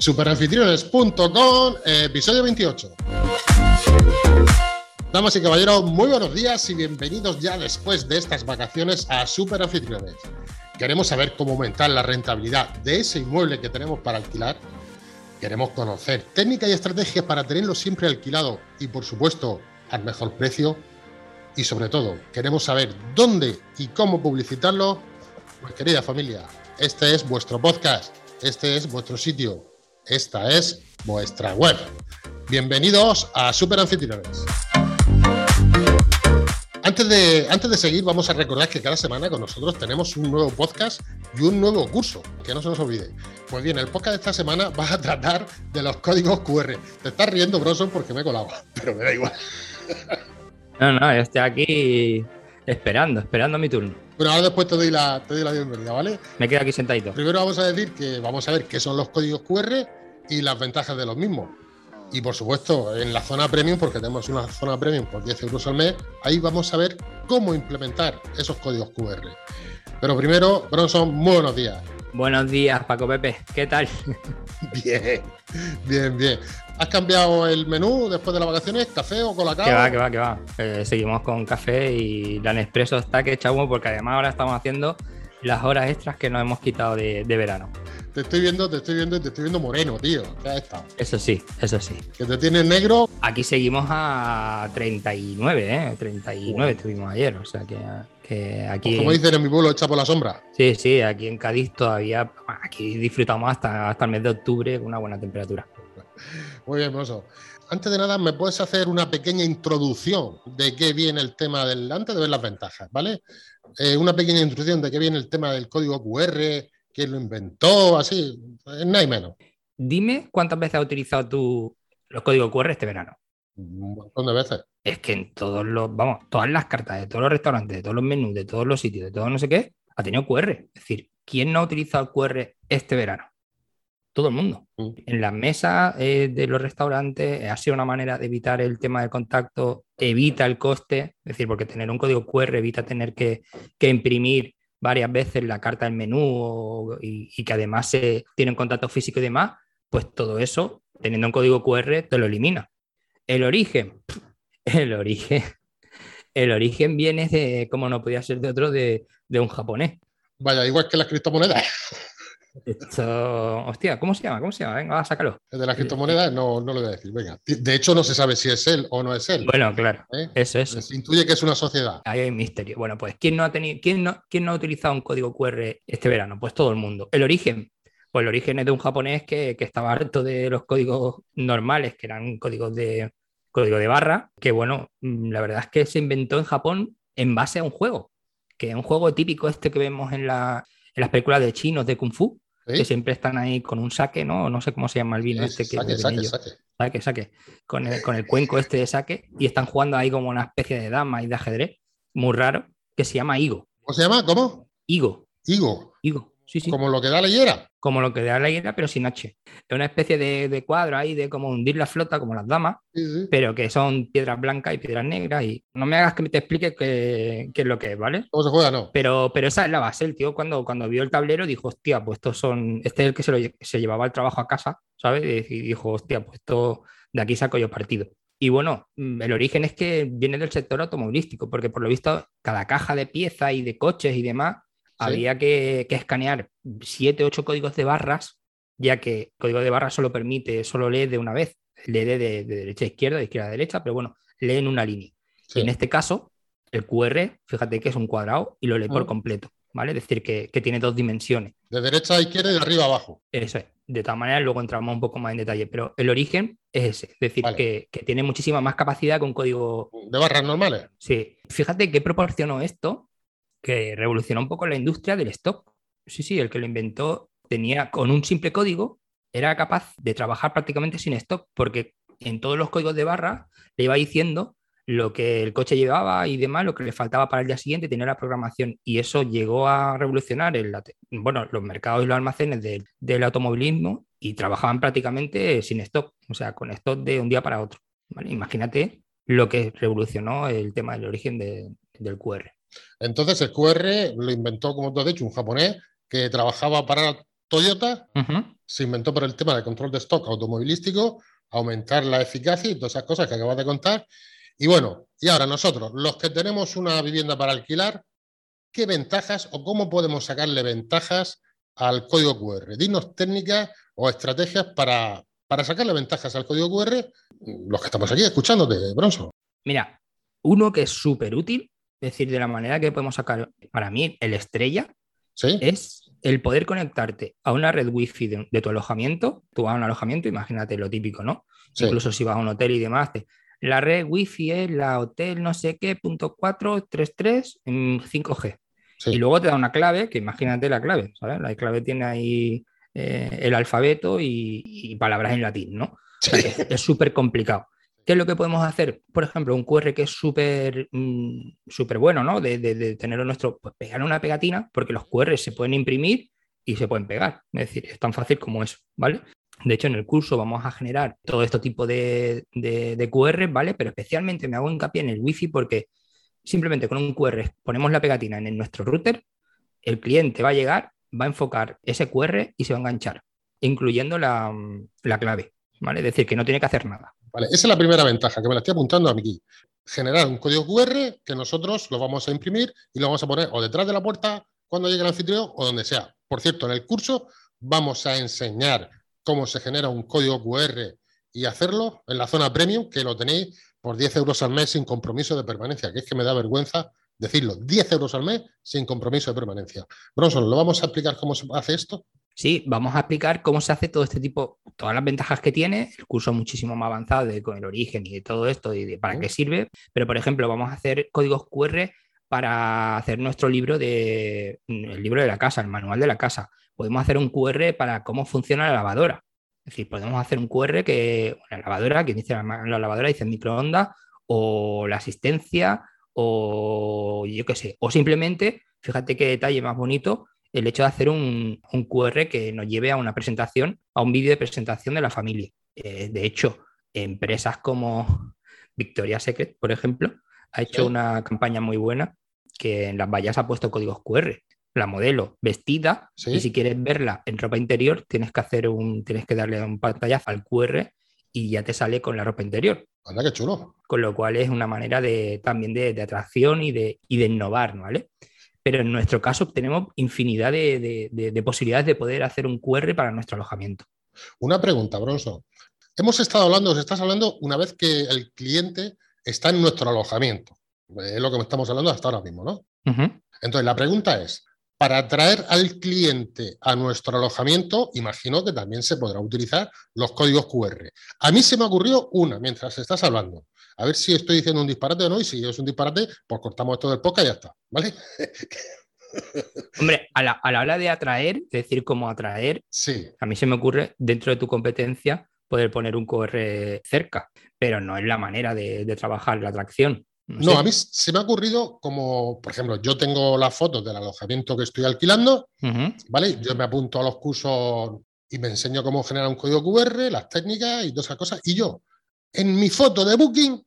Superanfitriones.com, episodio 28. Damas y caballeros, muy buenos días y bienvenidos ya después de estas vacaciones a Superanfitriones. Queremos saber cómo aumentar la rentabilidad de ese inmueble que tenemos para alquilar. Queremos conocer técnicas y estrategias para tenerlo siempre alquilado y, por supuesto, al mejor precio. Y sobre todo, queremos saber dónde y cómo publicitarlo. Pues querida familia, este es vuestro podcast, este es vuestro sitio, esta es vuestra web. Bienvenidos a Super Anfitriones. Antes de, antes de seguir, vamos a recordar que cada semana con nosotros tenemos un nuevo podcast y un nuevo curso, que no se nos olvide. Pues bien, el podcast de esta semana va a tratar de los códigos QR. Te estás riendo, Bronson, porque me he colado, pero me da igual. No, no, yo estoy aquí esperando, esperando mi turno. Bueno, ahora después te doy la, te doy la bienvenida, ¿vale? Me quedo aquí sentadito. Primero vamos a decir que vamos a ver qué son los códigos QR y las ventajas de los mismos. Y por supuesto, en la zona premium, porque tenemos una zona premium por 10 euros al mes, ahí vamos a ver cómo implementar esos códigos QR. Pero primero, Bronson, muy buenos días. Buenos días, Paco Pepe. ¿Qué tal? Bien, bien, bien. ¿Has cambiado el menú después de las vacaciones? ¿Café o colacao? Que va, que va, que va. Eh, seguimos con café y la Nespresso está que echa humo porque además ahora estamos haciendo las horas extras que nos hemos quitado de, de verano. Te estoy viendo, te estoy viendo te estoy viendo moreno, tío. ¿Qué has estado? Eso sí, eso sí. Que te tienes negro. Aquí seguimos a 39, ¿eh? 39 estuvimos ayer, o sea que, que aquí... Pues como dicen en mi pueblo, echa por la sombra. Sí, sí, aquí en Cádiz todavía, aquí disfrutamos hasta, hasta el mes de octubre con una buena temperatura. Muy bien, Bronson. Antes de nada, ¿me puedes hacer una pequeña introducción de qué viene el tema del... Antes de ver las ventajas, ¿vale? Eh, una pequeña introducción de qué viene el tema del código QR, quién lo inventó, así, nada y menos. Dime cuántas veces has utilizado tú los códigos QR este verano. Un montón de veces. Es que en todos los, vamos, todas las cartas de todos los restaurantes, de todos los menús, de todos los sitios, de todo no sé qué, ha tenido QR. Es decir, ¿quién no ha utilizado el QR este verano? Todo el mundo. Mm. En las mesas eh, de los restaurantes eh, ha sido una manera de evitar el tema del contacto, evita el coste, es decir, porque tener un código QR evita tener que, que imprimir varias veces la carta del menú y, que además se tiene un contacto físico y demás, pues todo eso, teniendo un código QR, te lo elimina. El origen, el origen, el origen viene de, como no podía ser de otro, de, de un japonés. Vaya, igual que las criptomonedas. Esto, hostia, ¿cómo se llama? ¿Cómo se llama? Venga, va, sácalo. El de las criptomonedas no, no lo voy a decir. Venga. De hecho, no se sabe si es él o no es él. Bueno, claro, ¿eh? eso es. Se intuye que es una sociedad. Ahí hay misterio. Bueno, pues ¿quién no ha tenido, quién no, quién no ha utilizado un código QR este verano? Pues todo el mundo. El origen, pues el origen es de un japonés que, que estaba harto de los códigos normales, que eran códigos de código de barra, que bueno, mm, la verdad es que se inventó en Japón en base a un juego, que es un juego típico este que vemos en, la- en las películas de chinos de Kung Fu, ¿sí? que siempre están ahí con un saque, ¿no? No sé cómo se llama el vino este que saque, saque, ellos saque. saque, saque, con el, con el cuenco este de saque, y están jugando ahí como una especie de dama y de ajedrez, muy raro, que se llama Higo. ¿Cómo se llama? ¿Cómo? Higo, Higo. Higo, sí, sí, Como lo que da leyera. como lo que da la hiena, pero sin H. Es una especie de, de cuadro ahí de como hundir la flota, como las damas, Sí, sí. pero que son piedras blancas y piedras negras, y no me hagas que te explique qué, qué es lo que es, ¿vale? ¿Cómo se juega? No. Pero, pero esa es la base. El tío, cuando, cuando vio el tablero, dijo, hostia, pues estos son. Este es el que se, lo, se llevaba el trabajo a casa, ¿sabes? Y dijo, hostia, pues esto de aquí saco yo partido. Y bueno, mm, el origen es que viene del sector automovilístico, porque por lo visto, cada caja de piezas y de coches y demás. Había que, que escanear siete, ocho códigos de barras, ya que el código de barras solo permite, solo lee de una vez, lee de, de derecha a izquierda, de izquierda a derecha, pero bueno, lee en una línea. Y en este caso, el QR, fíjate que es un cuadrado y lo lee por Ah. completo, ¿vale? Es decir, que, que tiene dos dimensiones. De derecha a izquierda y de arriba a abajo. Eso es. De todas maneras, luego entramos un poco más en detalle, pero el origen es ese. Es decir, Vale. que, que tiene muchísima más capacidad que un código. De barras normales. Sí. Fíjate que proporcionó esto, que revolucionó un poco la industria del stock. Sí, sí, el que lo inventó tenía con un simple código, era capaz de trabajar prácticamente sin stock, porque en todos los códigos de barra le iba diciendo lo que el coche llevaba y demás, lo que le faltaba para el día siguiente, tenía la programación. Y eso llegó a revolucionar el, bueno, los mercados y los almacenes del, automovilismo y trabajaban prácticamente sin stock, o sea, con stock de un día para otro. Imagínate lo que revolucionó el tema del origen de- del QR. Entonces el QR lo inventó, como tú has dicho, un japonés que trabajaba para Toyota se inventó por el tema del control de stock automovilístico, aumentar la eficacia y todas esas cosas que acabas de contar. Y bueno, y ahora nosotros, los que tenemos una vivienda para alquilar, ¿qué ventajas o cómo podemos sacarle ventajas al código QR? Dinos técnicas o estrategias para, para sacarle ventajas al código QR, los que estamos aquí escuchándote, Bronson. Mira, uno que es súper útil, decir, de la manera que podemos sacar, para mí, el estrella, es el poder conectarte a una red wifi de, de, tu alojamiento. Tú vas a un alojamiento, imagínate lo típico, ¿no? Incluso si vas a un hotel y demás, la red wifi es la hotel no sé qué, punto 433 en 5G. Y luego te da una clave, que imagínate la clave, ¿sabes? La clave tiene ahí eh, el alfabeto y, palabras en latín, ¿no? es súper complicado. ¿Qué es lo que podemos hacer? Por ejemplo, un QR que es súper mm, súper bueno, ¿no? De, de, tenerlo nuestro, pues pegar una pegatina, porque los QR se pueden imprimir y se pueden pegar. Es decir, es tan fácil como eso, ¿vale? De hecho, en el curso vamos a generar todo este tipo de, de, QR, ¿vale? Pero especialmente me hago hincapié en el Wi-Fi porque simplemente con un QR ponemos la pegatina en nuestro router, el cliente va a llegar, va a enfocar ese QR y se va a enganchar, incluyendo la, la clave, ¿vale? Es decir, que no tiene que hacer nada. Vale, esa es la primera ventaja que me la estoy apuntando aquí. Generar un código QR que nosotros lo vamos a imprimir y lo vamos a poner o detrás de la puerta cuando llegue el anfitrión o donde sea. Por cierto, en el curso vamos a enseñar cómo se genera un código QR y hacerlo en la zona premium, que lo tenéis por 10 euros al mes sin compromiso de permanencia, que es que me da vergüenza decirlo, 10 euros al mes sin compromiso de permanencia. Bronson, ¿lo vamos a explicar cómo se hace esto? Sí, vamos a explicar cómo se hace todo este tipo, todas las ventajas que tiene, el curso muchísimo más avanzado de, con el origen y de todo esto y de para qué sirve, pero por ejemplo vamos a hacer códigos QR para hacer nuestro libro de el libro de la casa, el manual de la casa. Podemos hacer un QR para cómo funciona la lavadora. Es decir, podemos hacer un QR que la lavadora, que dice la, la lavadora dice microondas o la asistencia o yo qué sé, o simplemente, fíjate qué detalle más bonito, el hecho de hacer un, QR que nos lleve a una presentación, a un vídeo de presentación de la familia. Eh, de hecho, empresas como Victoria's Secret, por ejemplo, ha hecho una campaña muy buena que en las vallas ha puesto códigos QR. La modelo vestida y si quieres verla en ropa interior tienes que hacer un, tienes que darle un pantallazo al QR y ya te sale con la ropa interior. Anda, qué chulo. Con lo cual es una manera de, también de, atracción y de, y de innovar, ¿vale? Pero en nuestro caso tenemos infinidad de, posibilidades de poder hacer un QR para nuestro alojamiento. Una pregunta, Bronson. Hemos estado hablando, os estás hablando una vez que el cliente está en nuestro alojamiento. Es lo que estamos hablando hasta ahora mismo, ¿no? Entonces, la pregunta es, para atraer al cliente a nuestro alojamiento, imagino que también se podrá utilizar los códigos QR. A mí se me ocurrió una mientras estás hablando. A ver si estoy diciendo un disparate o no, y si es un disparate, pues cortamos esto del podcast y ya está, ¿vale? Hombre, a la, hora de atraer, es decir, cómo atraer, sí. a mí se me ocurre, dentro de tu competencia, poder poner un QR cerca, pero no es la manera de, trabajar la atracción. No, a mí se me ha ocurrido como, por ejemplo, yo tengo las fotos del alojamiento que estoy alquilando, ¿vale? Yo me apunto a los cursos y me enseño cómo generar un código QR, las técnicas y todas esas cosas, y yo en mi foto de Booking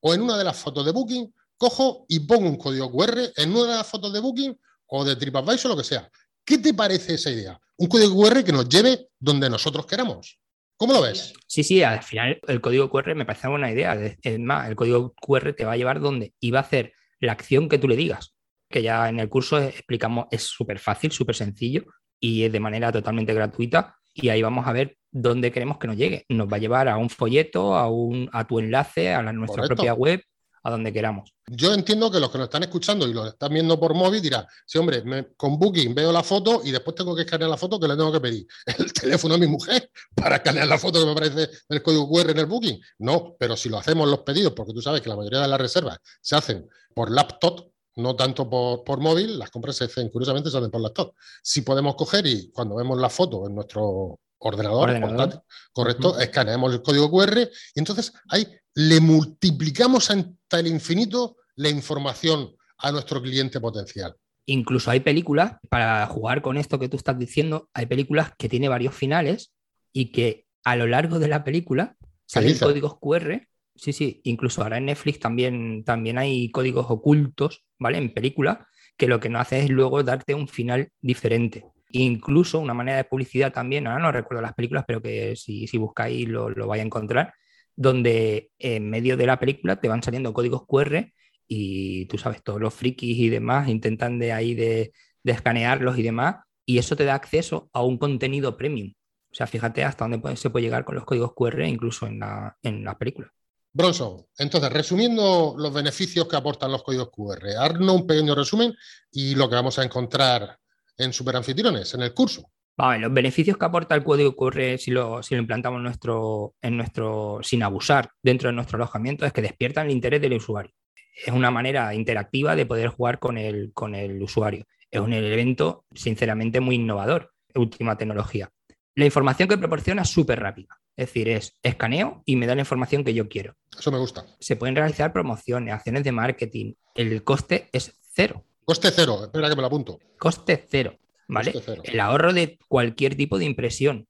o en una de las fotos de Booking, cojo y pongo un código QR en una de las fotos de Booking o de TripAdvisor o lo que sea. ¿Qué te parece esa idea? Un código QR que nos lleve donde nosotros queramos. ¿Cómo lo ves? Sí, sí, al final el código QR me parece una buena idea. Es más, el código QR te va a llevar donde iba a hacer la acción que tú le digas, que ya en el curso explicamos, es súper fácil, súper sencillo y es de manera totalmente gratuita y ahí vamos a ver dónde queremos que nos llegue. Nos va a llevar a un folleto, a, un, a tu enlace, a la, nuestra propia web, a donde queramos. Yo entiendo que los que nos están escuchando y lo están viendo por móvil dirán, sí, hombre, con Booking veo la foto y después tengo que escanear la foto que le tengo que pedir el teléfono a mi mujer para escanear la foto que me aparece el código QR en el Booking. No, pero si lo hacemos los pedidos, porque tú sabes que la mayoría de las reservas se hacen por laptop, no tanto por, por móvil, las compras se hacen, curiosamente, se hacen por laptop. Si podemos coger y cuando vemos la foto en nuestro ordenador, correcto, escaneamos el código QR y entonces ahí le multiplicamos hasta el infinito la información a nuestro cliente potencial. Incluso hay películas, para jugar con esto que tú estás diciendo, hay películas que tienen varios finales y que a lo largo de la película salen códigos QR. Sí, sí, incluso ahora en Netflix también, también hay códigos ocultos, ¿vale? En película, que lo que no hace es luego darte un final diferente. Incluso una manera de publicidad también, ahora no recuerdo las películas, pero que si, buscáis lo, lo vais a encontrar, donde en medio de la película te van saliendo códigos QR y tú sabes, todos los frikis y demás intentan de ahí de, escanearlos y demás, y eso te da acceso a un contenido premium. O sea, fíjate hasta dónde se puede llegar con los códigos QR incluso en la, en la película. Bronson, entonces, resumiendo los beneficios que aportan los códigos QR, haznos un pequeño resumen y lo que vamos a encontrar en Superanfitriones, en el curso. Vale, los beneficios que aporta el código QR si lo, si lo implantamos en nuestro, en nuestro, sin abusar dentro de nuestro alojamiento es que despiertan el interés del usuario. Es una manera interactiva de poder jugar con el, con el usuario. Es un evento, sinceramente, muy innovador, última tecnología. La información que proporciona es súper rápida. Es decir, es escaneo y me da la información que yo quiero. Eso me gusta. Se pueden realizar promociones, acciones de marketing. El coste es cero. Coste cero, espera que me lo apunto. Coste cero, ¿vale? El ahorro de cualquier tipo de impresión.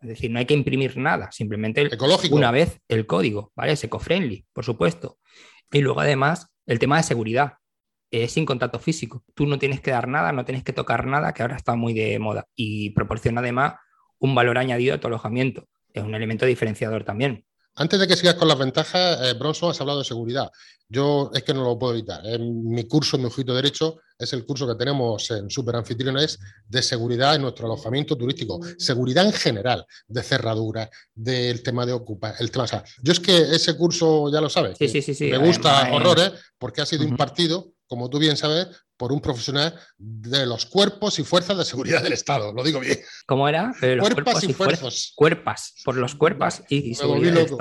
Es decir, no hay que imprimir nada, simplemente una vez el código, ¿vale? Es eco-friendly, por supuesto. Y luego además el tema de seguridad es sin contacto físico. Tú no tienes que dar nada, no tienes que tocar nada, que ahora está muy de moda. Y proporciona además un valor añadido a tu alojamiento. Es un elemento diferenciador también. Antes de que sigas con las ventajas, eh, Bronson, has hablado de seguridad. Yo es que no lo puedo evitar. En mi curso, mi ojito derecho, es el curso que tenemos en Super Anfitriones de seguridad en nuestro alojamiento turístico. Seguridad en general, de cerradura, del tema de ocupa, el tema. yo es que ese curso, ya lo sabes, sí, sí, sí, me gusta horrores porque ha sido impartido como tú bien sabes, por un profesional de los cuerpos y fuerzas de seguridad del Estado. Lo digo bien. ¿Cómo era? cuerpos, y, fuerzas. Cuerpas, por los cuerpos y, Me volví loco.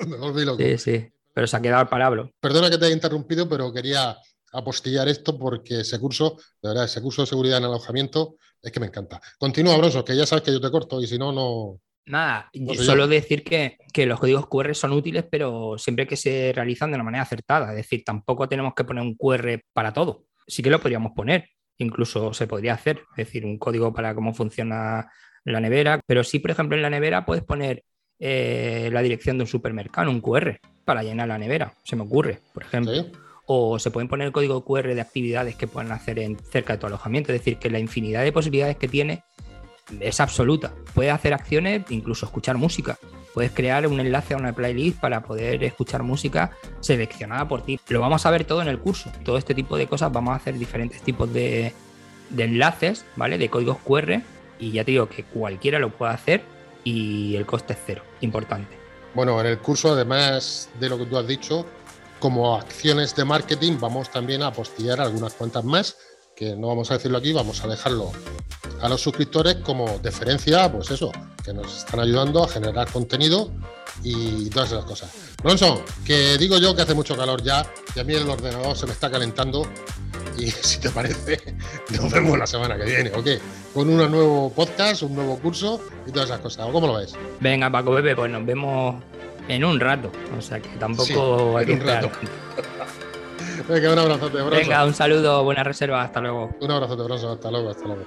Me volví loco. Sí, sí. Pero se ha quedado al palabra. Perdona que te haya interrumpido, pero quería apostillar esto porque ese curso, de verdad, ese curso de seguridad en alojamiento es que me encanta. Continúa, Bronzo, que ya sabes que yo te corto y si no, no. Nada, solo decir que, los códigos QR son útiles, pero siempre que se realizan de una manera acertada. Es decir, tampoco tenemos que poner un QR para todo. Sí que lo podríamos poner, incluso se podría hacer, es decir, un código para cómo funciona la nevera. Pero sí, por ejemplo, en la nevera puedes poner eh, la dirección de un supermercado, un QR, para llenar la nevera. Se me ocurre, por ejemplo. O se pueden poner el código QR de actividades que puedan hacer en, cerca de tu alojamiento. Es decir, que la infinidad de posibilidades que tiene es absoluta. Puedes hacer acciones, incluso escuchar música. Puedes crear un enlace a una playlist para poder escuchar música seleccionada por ti. Lo vamos a ver todo en el curso. Todo este tipo de cosas vamos a hacer diferentes tipos de, enlaces, ¿vale? De códigos QR. Y ya te digo que cualquiera lo puede hacer y el coste es cero. Importante. Bueno, en el curso, además de lo que tú has dicho, como acciones de marketing, vamos también a apostillar algunas cuantas más que no vamos a decirlo aquí, vamos a dejarlo a los suscriptores como deferencia, pues eso, que nos están ayudando a generar contenido y todas esas cosas. Bronson, que digo yo que hace mucho calor ya y a mí el ordenador se me está calentando y si te parece, nos vemos la semana que viene, ¿ok? Con un nuevo podcast, un nuevo curso y todas esas cosas. ¿Cómo lo ves? Venga, Paco Bebe, pues nos vemos en un rato. O sea que tampoco hay que esperar. Venga, un abrazote, Venga, un saludo, buena reserva, hasta luego. Un abrazote, Bronson, hasta luego, hasta luego.